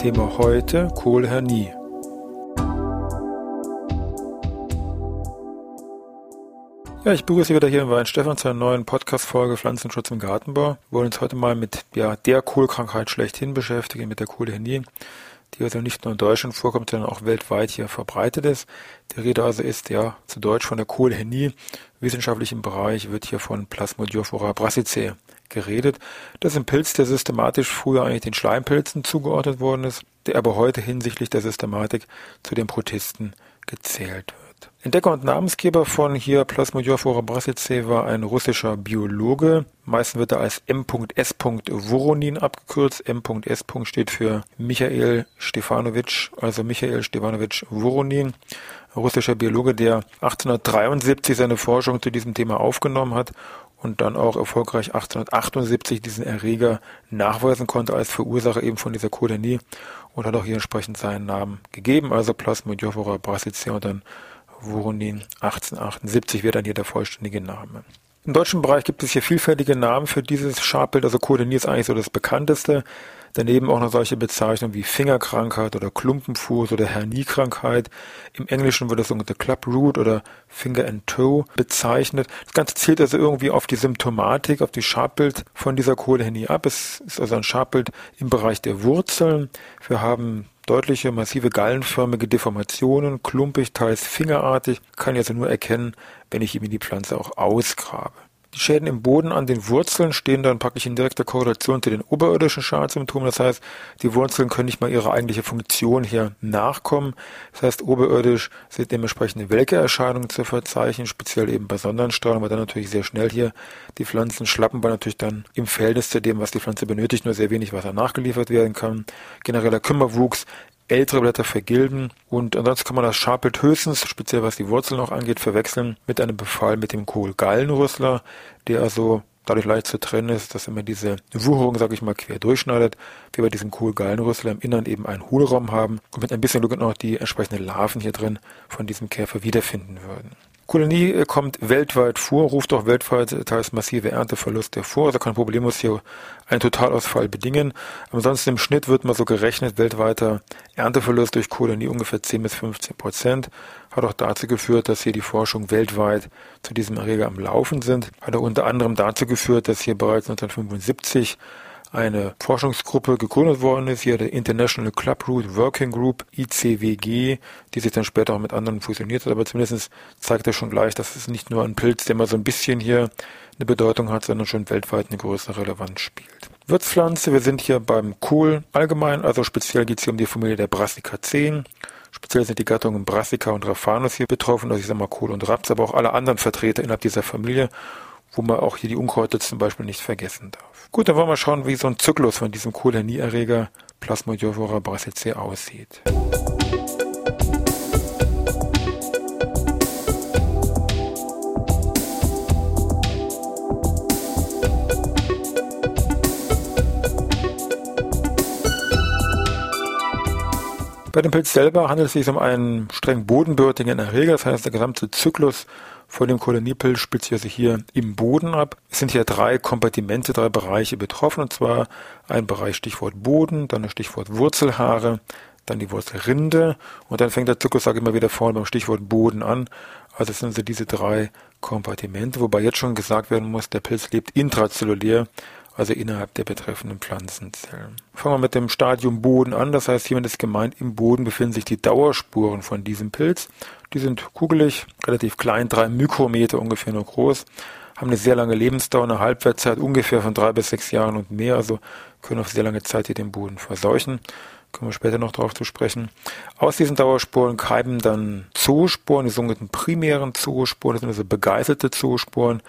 Thema heute Kohlhernie. Ja, ich begrüße Sie wieder hier im Wein Stefan zu einer neuen Podcast-Folge Pflanzenschutz im Gartenbau. Wir wollen uns heute mal mit ja, der Kohlkrankheit schlechthin beschäftigen, mit der Kohlhernie, die also nicht nur in Deutschland vorkommt, sondern auch weltweit hier verbreitet ist. Die Rede also ist ja zu Deutsch von der Kohlhernie. Wissenschaftlich im Bereich wird hier von Plasmodiophora brassicae geredet. Das ist ein Pilz, der systematisch früher eigentlich den Schleimpilzen zugeordnet worden ist, der aber heute hinsichtlich der Systematik zu den Protisten gezählt wird. Entdecker und Namensgeber von hier Plasmodiophora brassicae war ein russischer Biologe. Meistens wird er als M.S. Voronin abgekürzt. M.S. steht für Michael Stefanovic, also Michael Stefanovic Voronin, russischer Biologe, der 1873 seine Forschung zu diesem Thema aufgenommen hat und dann auch erfolgreich 1878 diesen Erreger nachweisen konnte als Verursacher eben von dieser Kolanie und hat auch hier entsprechend seinen Namen gegeben, also Plasmodiophora brassicae und dann Voronin 1878 wäre dann hier der vollständige Name. Im deutschen Bereich gibt es hier vielfältige Namen für dieses Schabbild, also Kolanie ist eigentlich so das bekannteste. Daneben auch noch solche Bezeichnungen wie Fingerkrankheit oder Klumpenfuß oder Herniekrankheit. Im Englischen wird das sogenannte Club Root oder Finger and Toe bezeichnet. Das Ganze zielt also irgendwie auf die Symptomatik, auf die Schabbild von dieser Kohlehernie ab. Es ist also ein Schabbild im Bereich der Wurzeln. Wir haben deutliche, massive gallenförmige Deformationen, klumpig, teils fingerartig, kann ich also nur erkennen, wenn ich ihm die Pflanze auch ausgrabe. Die Schäden im Boden an den Wurzeln stehen dann praktisch in direkter Korrelation zu den oberirdischen Schadsymptomen. Das heißt, die Wurzeln können nicht mal ihrer eigentliche Funktion hier nachkommen. Das heißt, oberirdisch sind dementsprechende Welkeerscheinungen zu verzeichnen, speziell eben bei Sonnenstrahlung, weil dann natürlich sehr schnell hier die Pflanzen schlappen, weil natürlich dann im Verhältnis zu dem, was die Pflanze benötigt, nur sehr wenig Wasser nachgeliefert werden kann. Genereller Kümmerwuchs ältere Blätter vergilben und ansonsten kann man das Scharpelt höchstens, speziell was die Wurzeln noch angeht, verwechseln mit einem Befall mit dem Kohlgallenrüssler, der also dadurch leicht zu trennen ist, dass immer diese Wucherung, sage ich mal, quer durchschneidet. Wir bei diesem Kohlgallenrüssler im Innern eben einen Hohlraum haben und mit ein bisschen Glück noch die entsprechenden Larven hier drin von diesem Käfer wiederfinden würden. Kolonie äh, kommt weltweit vor, ruft auch weltweit teils massive Ernteverluste vor, also kann problemlos hier einen Totalausfall bedingen. Ansonsten im Schnitt wird mal so gerechnet, weltweiter Ernteverlust durch Kolonie ungefähr 10 bis 15 Prozent. Hat auch dazu geführt, dass hier die Forschung weltweit zu diesem Erreger am Laufen sind. Hat auch unter anderem dazu geführt, dass hier bereits 1975 eine Forschungsgruppe gegründet worden ist, hier der International Club Root Working Group, ICWG, die sich dann später auch mit anderen fusioniert hat, aber zumindest zeigt er schon gleich, dass es nicht nur ein Pilz, der mal so ein bisschen hier eine Bedeutung hat, sondern schon weltweit eine größere Relevanz spielt. Wirtspflanze, wir sind hier beim Kohl allgemein, also speziell geht es hier um die Familie der Brassica-10. Speziell sind die Gattungen Brassica und Raphanus hier betroffen, also ich sage mal Kohl und Raps, aber auch alle anderen Vertreter innerhalb dieser Familie wo man auch hier die Unkräuter zum Beispiel nicht vergessen darf. Gut, dann wollen wir schauen, wie so ein Zyklus von diesem Kolonieerreger Plasmodiovora brassicae aussieht. Bei dem Pilz selber handelt es sich um einen streng bodenbürtigen Erreger, das heißt der gesamte Zyklus von dem Koloniepilz spielt sich also hier im Boden ab. Es sind hier drei Kompartimente, drei Bereiche betroffen, und zwar ein Bereich Stichwort Boden, dann das Stichwort Wurzelhaare, dann die Wurzelrinde und dann fängt der Zyklus, sage ich immer wieder vorne beim Stichwort Boden an. Also es sind also diese drei Kompartimente, wobei jetzt schon gesagt werden muss, der Pilz lebt intrazellulär, also innerhalb der betreffenden Pflanzenzellen. Fangen wir mit dem Stadium Boden an. Das heißt, hiermit ist gemeint, im Boden befinden sich die Dauerspuren von diesem Pilz. Die sind kugelig, relativ klein, drei Mikrometer ungefähr nur groß, haben eine sehr lange Lebensdauer, eine Halbwertszeit ungefähr von drei bis sechs Jahren und mehr, also können auf sehr lange Zeit hier den Boden verseuchen. Kommen wir später noch darauf zu sprechen. Aus diesen Dauersporen keimen dann Zoosporen, die sogenannten primären Zoosporen, das sind also begeißelte Zoosporen,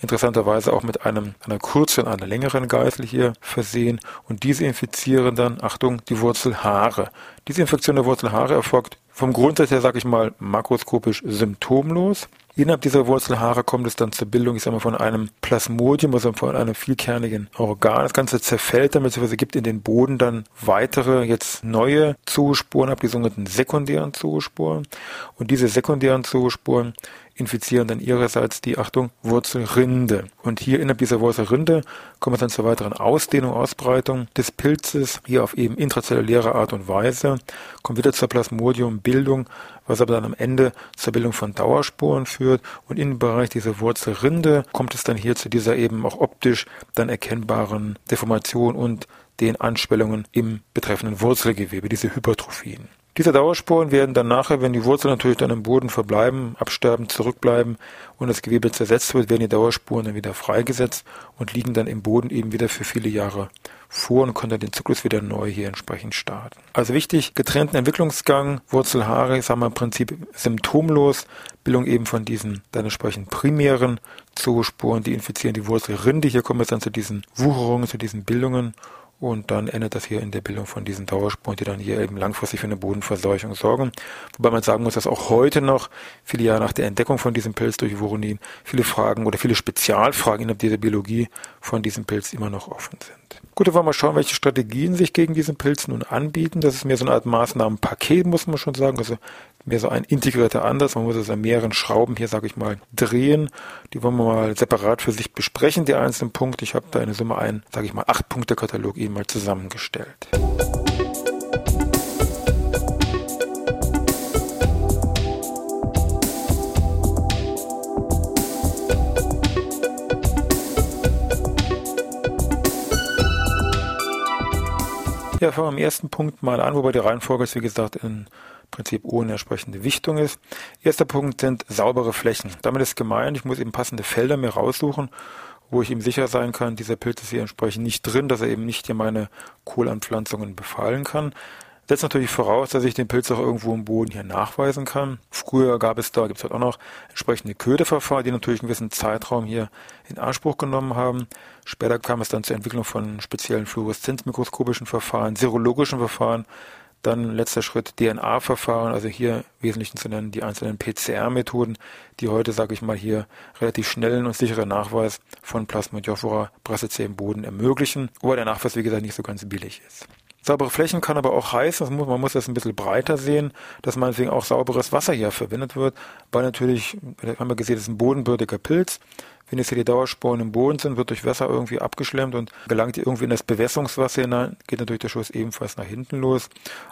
interessanterweise auch mit einem, einer kürzeren, einer längeren Geißel hier versehen und diese infizieren dann, Achtung, die Wurzelhaare. Diese Infektion der Wurzelhaare erfolgt vom Grundsatz her, sage ich mal, makroskopisch symptomlos. Innerhalb dieser Wurzelhaare kommt es dann zur Bildung, ich sage mal, von einem Plasmodium, also von einem vielkernigen Organ. Das Ganze zerfällt dann, beziehungsweise gibt in den Boden dann weitere, jetzt neue Zoosporen ab, die sogenannten sekundären Zoosporen. Und diese sekundären Zoosporen infizieren dann ihrerseits die, Achtung, Wurzelrinde. Und hier innerhalb dieser Wurzelrinde kommt es dann zur weiteren Ausdehnung, Ausbreitung des Pilzes, hier auf eben intrazelluläre Art und Weise, kommt wieder zur Plasmodiumbildung, was aber dann am Ende zur Bildung von Dauersporen führt. Und im Bereich dieser Wurzelrinde kommt es dann hier zu dieser eben auch optisch dann erkennbaren Deformation und den Anschwellungen im betreffenden Wurzelgewebe, diese Hypertrophien. Diese Dauersporen werden dann nachher, wenn die Wurzeln natürlich dann im Boden verbleiben, absterben, zurückbleiben und das Gewebe zersetzt wird, werden die Dauerspuren dann wieder freigesetzt und liegen dann im Boden eben wieder für viele Jahre vor und können dann den Zyklus wieder neu hier entsprechend starten. Also wichtig, getrennten Entwicklungsgang, Wurzelhaare, sagen wir im Prinzip symptomlos, Bildung eben von diesen dann entsprechend primären Zoosporen, die infizieren die Wurzelrinde. Hier kommen wir dann zu diesen Wucherungen, zu diesen Bildungen und dann endet das hier in der Bildung von diesen Dauerspuren, die dann hier eben langfristig für eine Bodenverseuchung sorgen. Wobei man sagen muss, dass auch heute noch, viele Jahre nach der Entdeckung von diesem Pilz durch Voronin, viele Fragen oder viele Spezialfragen innerhalb dieser Biologie von diesem Pilz immer noch offen sind. Gut, dann wollen wir mal schauen, welche Strategien sich gegen diesen Pilz nun anbieten. Das ist mehr so eine Art Maßnahmenpaket, muss man schon sagen. Also mehr so ein integrierter Ansatz. Man muss es an mehreren Schrauben hier, sage ich mal, drehen. Die wollen wir mal separat für sich besprechen, die einzelnen Punkte. Ich habe da eine Summe ein, sage ich mal, acht Punkte Katalog eben mal zusammengestellt. Ja, fangen wir am ersten Punkt mal an, wobei die Reihenfolge ist, wie gesagt, in Prinzip ohne entsprechende Wichtung ist. Erster Punkt sind saubere Flächen. Damit ist gemeint, ich muss eben passende Felder mir raussuchen, wo ich eben sicher sein kann, dieser Pilz ist hier entsprechend nicht drin, dass er eben nicht hier meine Kohlanpflanzungen befallen kann. Setzt natürlich voraus, dass ich den Pilz auch irgendwo im Boden hier nachweisen kann. Früher gab es da, gibt es halt auch noch entsprechende Köderverfahren, die natürlich einen gewissen Zeitraum hier in Anspruch genommen haben. Später kam es dann zur Entwicklung von speziellen fluoreszenzmikroskopischen Verfahren, serologischen Verfahren, dann letzter Schritt DNA-Verfahren, also hier wesentlich zu nennen die einzelnen PCR-Methoden, die heute, sage ich mal, hier relativ schnellen und sicheren Nachweis von Plasmodiaphora brassicea im Boden ermöglichen, wobei der Nachweis, wie gesagt, nicht so ganz billig ist. Saubere Flächen kann aber auch heißen, man muss das ein bisschen breiter sehen, dass meinetwegen auch sauberes Wasser hier verwendet wird, weil natürlich, haben wir gesehen, das ist ein bodenbürtiger Pilz. Wenn jetzt hier die Dauersporen im Boden sind, wird durch Wasser irgendwie abgeschlemmt und gelangt irgendwie in das Bewässerungswasser hinein, geht natürlich der Schuss ebenfalls nach hinten los.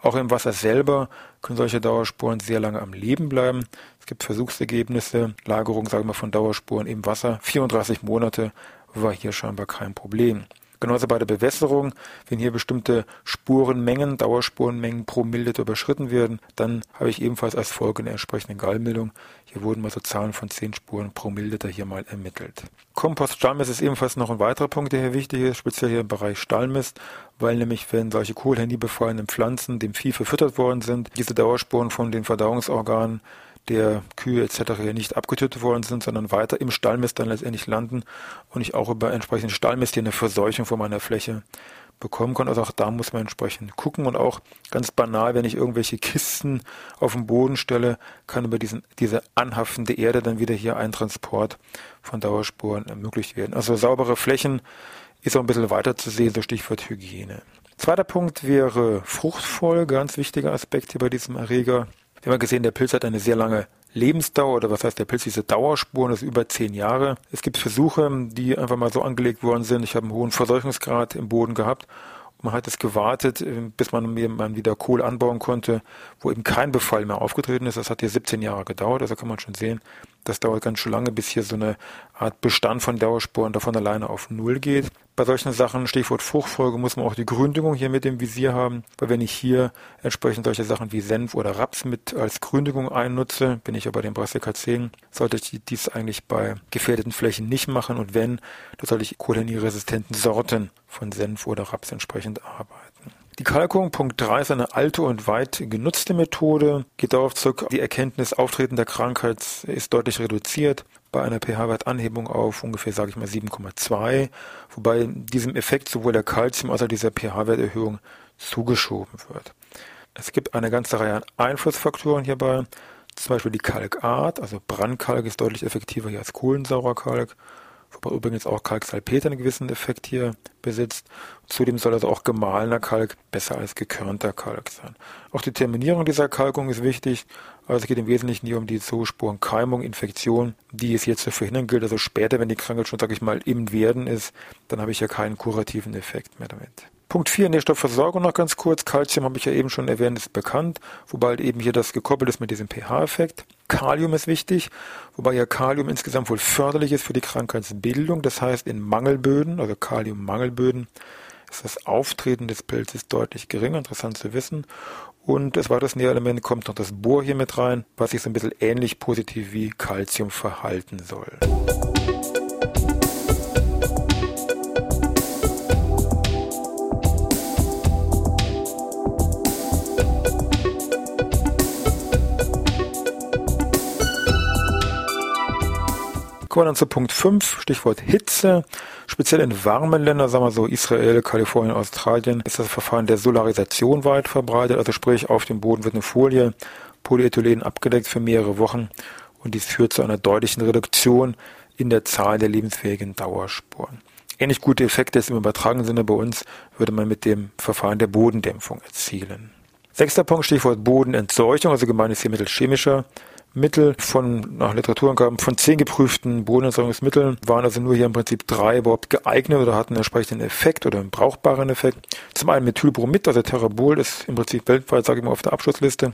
Auch im Wasser selber können solche Dauersporen sehr lange am Leben bleiben. Es gibt Versuchsergebnisse, Lagerung, sagen wir, von Dauersporen im Wasser. 34 Monate war hier scheinbar kein Problem. Genauso bei der Bewässerung, wenn hier bestimmte Spurenmengen, Dauerspurenmengen pro Milliliter überschritten werden, dann habe ich ebenfalls als Folge eine entsprechende Gallmeldung. Hier wurden mal so Zahlen von 10 Spuren pro Milliliter hier mal ermittelt. Kompost Stallmist ist ebenfalls noch ein weiterer Punkt, der hier wichtig ist, speziell hier im Bereich Stallmist, weil nämlich wenn solche Kohlhandy befallenen Pflanzen dem Vieh verfüttert worden sind, diese Dauerspuren von den Verdauungsorganen der Kühe etc. nicht abgetötet worden sind, sondern weiter im Stallmist dann letztendlich landen und ich auch über entsprechenden Stallmist hier eine Verseuchung von meiner Fläche bekommen kann. Also auch da muss man entsprechend gucken und auch ganz banal, wenn ich irgendwelche Kisten auf den Boden stelle, kann über diesen, diese anhaftende Erde dann wieder hier ein Transport von Dauerspuren ermöglicht werden. Also saubere Flächen ist auch ein bisschen weiter zu sehen, so Stichwort Hygiene. Zweiter Punkt wäre Fruchtfolge, ganz wichtiger Aspekt hier bei diesem Erreger. Wir haben gesehen, der Pilz hat eine sehr lange Lebensdauer oder was heißt der Pilz, diese Dauerspuren, das ist über zehn Jahre. Es gibt Versuche, die einfach mal so angelegt worden sind. Ich habe einen hohen Verseuchungsgrad im Boden gehabt. Man hat es gewartet, äh, bis man man wieder Kohl anbauen konnte, wo eben kein Befall mehr aufgetreten ist. Das hat hier 17 Jahre gedauert. Also kann man schon sehen, das dauert ganz schön lange, bis hier so eine Art Bestand von Dauerspuren davon alleine auf Null geht. Bei solchen Sachen, Stichwort Fruchtfolge, muss man auch die Gründüngung hier mit dem Visier haben, weil wenn ich hier entsprechend solche Sachen wie Senf oder Raps mit als Gründüngung einnutze, bin ich ja bei den Brassica 10, sollte ich dies eigentlich bei gefährdeten Flächen nicht machen. Und wenn, dann sollte ich kolonierresistenten Sorten von Senf oder Raps entsprechend arbeiten. Die Kalkung, Punkt 3, ist eine alte und weit genutzte Methode, geht darauf zurück, die Erkenntnis Auftreten der Krankheit ist deutlich reduziert bei einer pH-Wertanhebung auf ungefähr, sage ich mal, 7,2, wobei diesem Effekt sowohl der Kalzium als auch dieser pH-Werterhöhung zugeschoben wird. Es gibt eine ganze Reihe an Einflussfaktoren hierbei, zum Beispiel die Kalkart, also Brandkalk ist deutlich effektiver hier als Kohlensaurerkalk wobei übrigens auch Kalksalpeter einen gewissen Effekt hier besitzt. Zudem soll also auch gemahlener Kalk besser als gekörnter Kalk sein. Auch die Terminierung dieser Kalkung ist wichtig. Also es geht im Wesentlichen hier um die Zoosporenkeimung, Infektion, die es hier zu verhindern gilt. Also später, wenn die Krankheit schon, sage ich mal, im Werden ist, dann habe ich ja keinen kurativen Effekt mehr damit. Punkt 4, Nährstoffversorgung noch ganz kurz. Calcium habe ich ja eben schon erwähnt, ist bekannt, wobei halt eben hier das gekoppelt ist mit diesem pH-Effekt. Kalium ist wichtig, wobei ja Kalium insgesamt wohl förderlich ist für die Krankheitsbildung. Das heißt, in Mangelböden, also Kaliummangelböden, ist das Auftreten des Pilzes deutlich geringer, interessant zu wissen. Und als weiteres Nährelement kommt noch das Bohr hier mit rein, was sich so ein bisschen ähnlich positiv wie Calcium verhalten soll. Kommen wir dann zu Punkt 5, Stichwort Hitze. Speziell in warmen Ländern, sagen wir so Israel, Kalifornien, Australien, ist das Verfahren der Solarisation weit verbreitet. Also sprich, auf dem Boden wird eine Folie, Polyethylen abgedeckt für mehrere Wochen und dies führt zu einer deutlichen Reduktion in der Zahl der lebensfähigen Dauersporen. Ähnlich gute Effekte im übertragenen Sinne bei uns würde man mit dem Verfahren der Bodendämpfung erzielen. Sechster Punkt, Stichwort Bodenentseuchung, also gemeint ist hier mittels chemischer Mittel von, nach Literaturangaben, von zehn geprüften Bodenerzeugungsmitteln waren also nur hier im Prinzip drei überhaupt geeignet oder hatten einen entsprechenden Effekt oder einen brauchbaren Effekt. Zum einen Methylbromid, also Terrabol ist im Prinzip weltweit, sage ich mal, auf der Abschlussliste,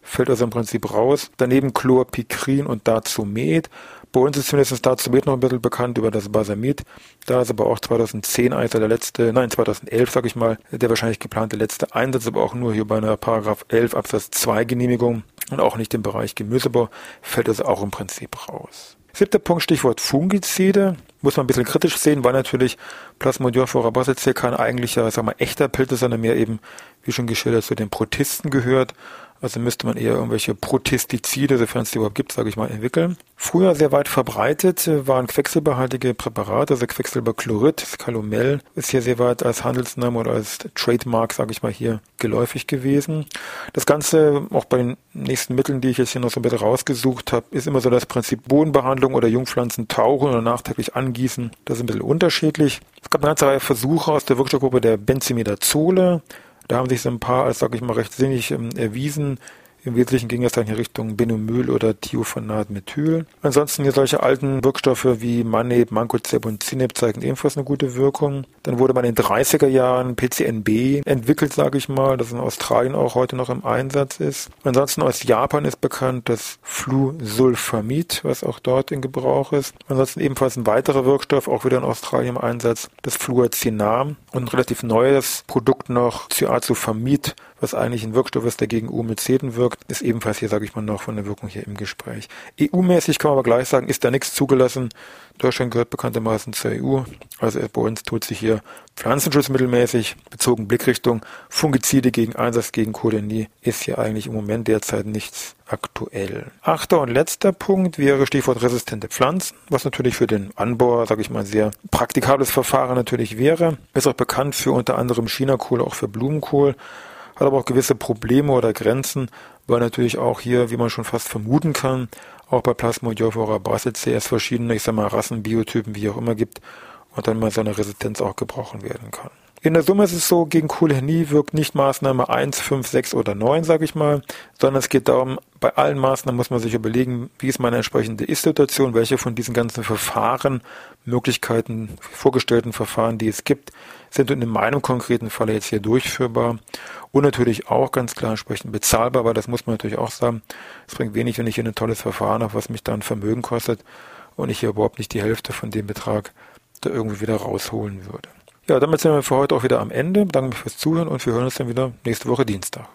fällt also im Prinzip raus. Daneben Chlorpikrin und Dazumet. Bei uns ist zumindest Dazumet noch ein bisschen bekannt über das Basamid. Da ist aber auch 2010 eigentlich der letzte, nein 2011 sage ich mal, der wahrscheinlich geplante letzte Einsatz, aber auch nur hier bei einer Paragraph 11 Absatz 2 Genehmigung und auch nicht im Bereich Gemüsebau, fällt also auch im Prinzip raus. Siebter Punkt, Stichwort Fungizide. Muss man ein bisschen kritisch sehen, weil natürlich forabacillus kein eigentlicher, sagen wir, echter Pilz ist, sondern mehr eben, wie schon geschildert, zu den Protisten gehört. Also müsste man eher irgendwelche Protestizide, sofern es die überhaupt gibt, sage ich mal, entwickeln. Früher sehr weit verbreitet waren quecksilberhaltige Präparate, also Quecksilberchlorid, Calomel ist hier sehr weit als Handelsname oder als Trademark, sage ich mal, hier geläufig gewesen. Das Ganze, auch bei den nächsten Mitteln, die ich jetzt hier noch so ein bisschen rausgesucht habe, ist immer so das Prinzip Bodenbehandlung oder Jungpflanzen tauchen oder nachträglich angießen. Das ist ein bisschen unterschiedlich. Es gab eine ganze Reihe Versuche aus der Wirkstoffgruppe der Benzimidazole, da haben sich so ein paar als, sag ich mal, recht sinnig ähm, erwiesen. Im Wesentlichen ging es dann in Richtung Benomyl oder Thiophanat-Methyl. Ansonsten hier solche alten Wirkstoffe wie Maneb, Mancozeb und Zineb zeigen ebenfalls eine gute Wirkung. Dann wurde man in den 30er Jahren PCNB entwickelt, sage ich mal, das in Australien auch heute noch im Einsatz ist. Ansonsten aus Japan ist bekannt das Flusulfamid, was auch dort in Gebrauch ist. Ansonsten ebenfalls ein weiterer Wirkstoff, auch wieder in Australien im Einsatz, das Fluacinam und ein relativ neues Produkt noch, Cyazofamid, was eigentlich ein Wirkstoff ist, der gegen Omyceten wirkt, ist ebenfalls hier, sage ich mal, noch von der Wirkung hier im Gespräch. EU-mäßig kann man aber gleich sagen, ist da nichts zugelassen. Deutschland gehört bekanntermaßen zur EU. Also bei uns tut sich hier pflanzenschutzmittelmäßig, bezogen Blickrichtung, Fungizide gegen Einsatz gegen Kolenie, ist hier eigentlich im Moment derzeit nichts aktuell. Achter und letzter Punkt wäre Stichwort resistente Pflanzen, was natürlich für den Anbauer, sage ich mal, sehr praktikables Verfahren natürlich wäre. Ist auch bekannt für unter anderem Chinakohl, auch für Blumenkohl hat aber auch gewisse Probleme oder Grenzen, weil natürlich auch hier, wie man schon fast vermuten kann, auch bei Plasmodiophora brassicae es verschiedene, ich sag mal, Rassen, Biotypen, wie auch immer gibt und dann mal so eine Resistenz auch gebrochen werden kann. In der Summe ist es so, gegen Kulhernie wirkt nicht Maßnahme 1, 5, 6 oder 9, sage ich mal, sondern es geht darum, bei allen Maßnahmen muss man sich überlegen, wie ist meine entsprechende Ist-Situation, welche von diesen ganzen Verfahren, Möglichkeiten, vorgestellten Verfahren, die es gibt, sind in meinem konkreten Fall jetzt hier durchführbar und natürlich auch ganz klar entsprechend bezahlbar, aber das muss man natürlich auch sagen. Es bringt wenig, wenn ich hier ein tolles Verfahren habe, was mich dann Vermögen kostet und ich hier überhaupt nicht die Hälfte von dem Betrag da irgendwie wieder rausholen würde. Ja, damit sind wir für heute auch wieder am Ende. Danke fürs Zuhören und wir hören uns dann wieder nächste Woche Dienstag.